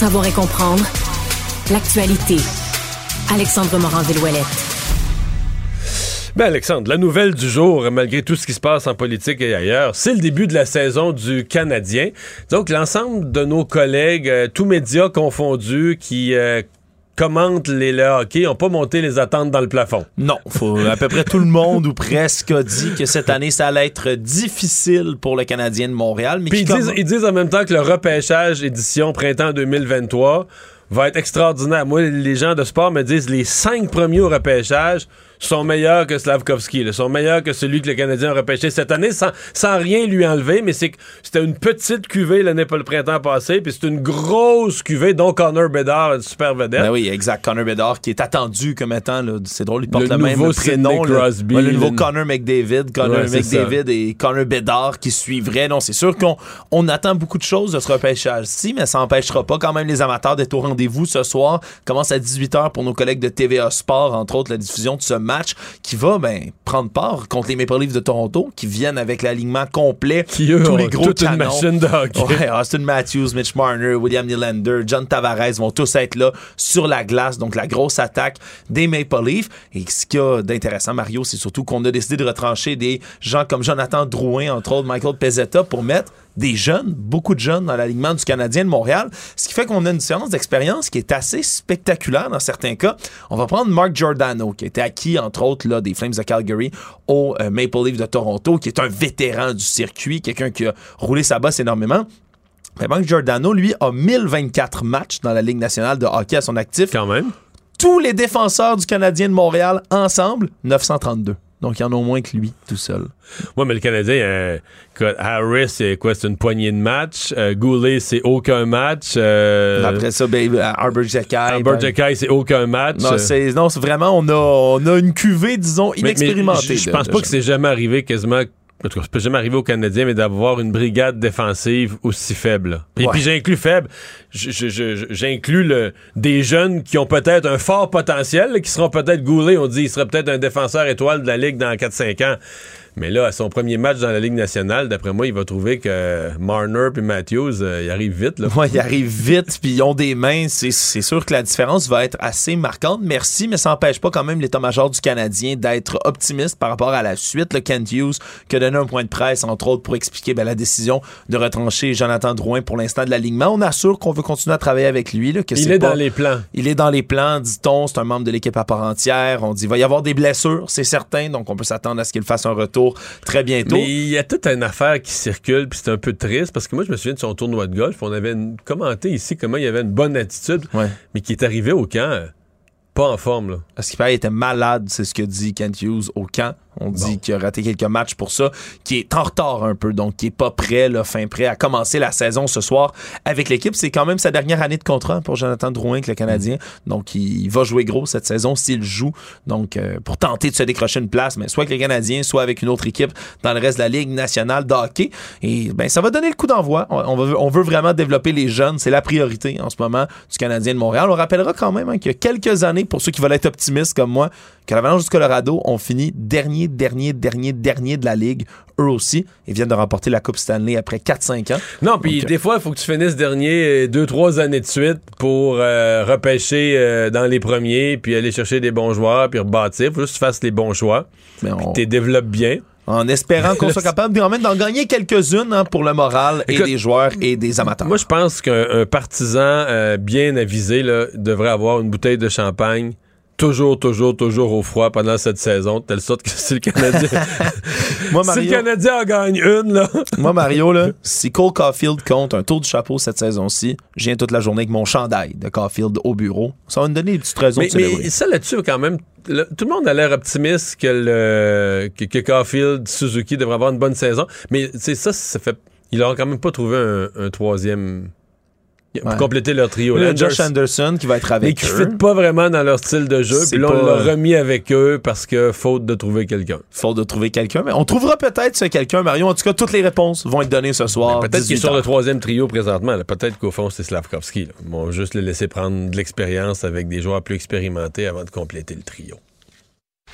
savoir et comprendre l'actualité. Alexandre Morand-Villouellette. Ben Alexandre, la nouvelle du jour, malgré tout ce qui se passe en politique et ailleurs, c'est le début de la saison du Canadien. Donc l'ensemble de nos collègues, euh, tous médias confondus, qui euh, commentent les, le hockey, n'ont pas monté les attentes dans le plafond. Non, faut, à peu près tout le monde ou presque a dit que cette année, ça allait être difficile pour le Canadien de Montréal. Mais Puis disent, ils disent en même temps que le repêchage édition printemps 2023 va être extraordinaire. Moi, les gens de sport me disent les cinq premiers au repêchage sont meilleurs que Slavkovski, là, sont meilleurs que celui que le Canadien a repêché cette année, sans, sans rien lui enlever, mais c'est que c'était une petite cuvée l'année pas le printemps passé, puis c'est une grosse cuvée, dont Connor Bedard, une super vedette. Ben oui, exact. Connor Bedard qui est attendu comme étant, c'est drôle, il porte Le le, même nouveau prénom. Crosby, le nouveau le- Connor McDavid, Connor Ouais, McDavid et Connor Bedard qui suivraient. Non, c'est sûr qu'on on attend beaucoup de choses de ce repêchage-ci, mais ça n'empêchera pas quand même les amateurs d'être au rendez-vous ce soir. Commence à 18h pour nos collègues de TVA Sport, entre autres la diffusion de ce match qui va ben, prendre part contre les Maple Leafs de Toronto, qui viennent avec l'alignement complet. qui eux tous les gros toute une canons. machine de hockey. Ouais, Austin Matthews, Mitch Marner, William Nylander, John Tavares vont tous être là sur la glace. Donc, la grosse attaque des Maple Leafs. Et ce qu'il y a d'intéressant, Mario, c'est surtout qu'on a décidé de retrancher des gens comme Jonathan Drouin, entre autres Michael Pezzetta, pour mettre des jeunes, beaucoup de jeunes dans l'alignement du Canadien de Montréal. Ce qui fait qu'on a une différence d'expérience qui est assez spectaculaire dans certains cas. On va prendre Mark Giordano, qui était acquis, entre autres, là, des Flames de Calgary au euh, Maple Leafs de Toronto, qui est un vétéran du circuit, quelqu'un qui a roulé sa bosse énormément. Mais Mark Giordano, lui, a 1024 matchs dans la Ligue nationale de hockey à son actif. Quand même. Tous les défenseurs du Canadien de Montréal, ensemble, 932. Donc, il y en a moins que lui, tout seul. Ouais, mais le Canadien, euh, Harris, c'est quoi? C'est une poignée de matchs. Euh, Goulet, c'est aucun match. Euh, Après ça, ben, Arbor Jekai. Albert Jekai, c'est aucun match. Non, c'est, vraiment, on a, on a une cuvée, disons, inexpérimentée. Je pense pas que c'est jamais arrivé quasiment. En tout cas, c'est pas jamais arrivé au Canadien, mais d'avoir une brigade défensive aussi faible. Et Ouais. puis j'inclus faible, j'inclus le, des jeunes qui ont peut-être un fort potentiel, qui seront peut-être goulés. On dit il serait peut-être un défenseur étoile de la Ligue dans 4-5 ans. Mais là, à son premier match dans la Ligue nationale, d'après moi, il va trouver que Marner puis Matthews, euh, ils arrivent vite. Là. Ouais, ils arrivent vite, puis ils ont des mains. C'est, sûr que la différence va être assez marquante. Merci, mais ça n'empêche pas quand même l'état-major du Canadien d'être optimiste par rapport à la suite. Le Kent Hughes qui a donné un point de presse, entre autres, pour expliquer ben, la décision de retrancher Jonathan Drouin pour l'instant de l'alignement. On assure qu'on veut continuer à travailler avec lui. Là, que Il est pas- dans les plans. Il est dans les plans, dit-on. C'est un membre de l'équipe à part entière. On dit il va y avoir des blessures, c'est certain. Donc, on peut s'attendre à ce qu'il fasse un retour très bientôt. Mais il y a toute une affaire qui circule, puis c'est un peu triste, parce que moi, je me souviens de son tournoi de golf. On avait une- commenté ici comment il avait une bonne attitude, Ouais. mais qui est arrivé au camp euh, pas en forme. Là. Parce qu'il paraît qu'il était malade, c'est ce que dit Kent Hughes au camp. On dit qu'il a raté quelques matchs pour ça, qui est en retard un peu, donc qui est pas prêt, là, fin prêt à commencer la saison ce soir avec l'équipe. C'est quand même sa dernière année de contrat pour Jonathan Drouin avec le Canadien. Donc, il, va jouer gros cette saison s'il joue. Donc, euh, pour tenter de se décrocher une place, mais soit avec le Canadien, soit avec une autre équipe dans le reste de la Ligue nationale de hockey. Et ben, ça va donner le coup d'envoi. On, on veut, on veut vraiment développer les jeunes. C'est la priorité en ce moment du Canadien de Montréal. On rappellera quand même hein, qu'il y a quelques années, pour ceux qui veulent être optimistes comme moi, que l'Avalanche du Colorado ont fini dernier, dernier, dernier, dernier de la Ligue, eux aussi, et viennent de remporter la Coupe Stanley après 4-5 ans. Non, puis Donc, des fois, il faut que tu finisses dernier euh, deux, trois années de suite pour euh, repêcher euh, dans les premiers, puis aller chercher des bons joueurs, puis rebâtir. faut juste que tu fasses les bons choix, Mais puis on- que tu développes bien. en espérant qu'on soit capable même d'en gagner quelques-unes hein, pour le moral et Écoute, des joueurs et des amateurs. Moi, je pense qu'un un partisan euh, bien avisé là, devrait avoir une bouteille de champagne toujours, toujours, toujours au froid pendant cette saison, de telle sorte que si le Canadien, Moi, si Mario, le Canadien en gagne une, là, moi, Mario là, si Cole Caulfield compte un tour du chapeau cette saison-ci, je viens toute la journée avec mon chandail de Caulfield au bureau. Ça va me donner des petites raisons mais, de célébrer. mais ça là-dessus, quand même, le- tout le monde a l'air optimiste que, le, que, que Caulfield, Suzuki devrait avoir une bonne saison. Mais c'est ça, ça fait. Ils n'auront quand même pas trouvé un, un troisième. Pour Ouais. compléter leur trio. Là, Josh Anderson qui va être mais avec qui eux. ne fit pas vraiment dans leur style de jeu. Puis là, on l'a remis avec eux parce que faute de trouver quelqu'un. Faute de trouver quelqu'un. Mais on trouvera peut-être ce quelqu'un, Mario. En tout cas, toutes les réponses vont être données ce soir. Peut-être qu'il est 18 sur le troisième trio présentement. Peut-être qu'au fond, c'est Slavkovski. là. Ils vont juste le laisser prendre de l'expérience avec des joueurs plus expérimentés avant de compléter le trio.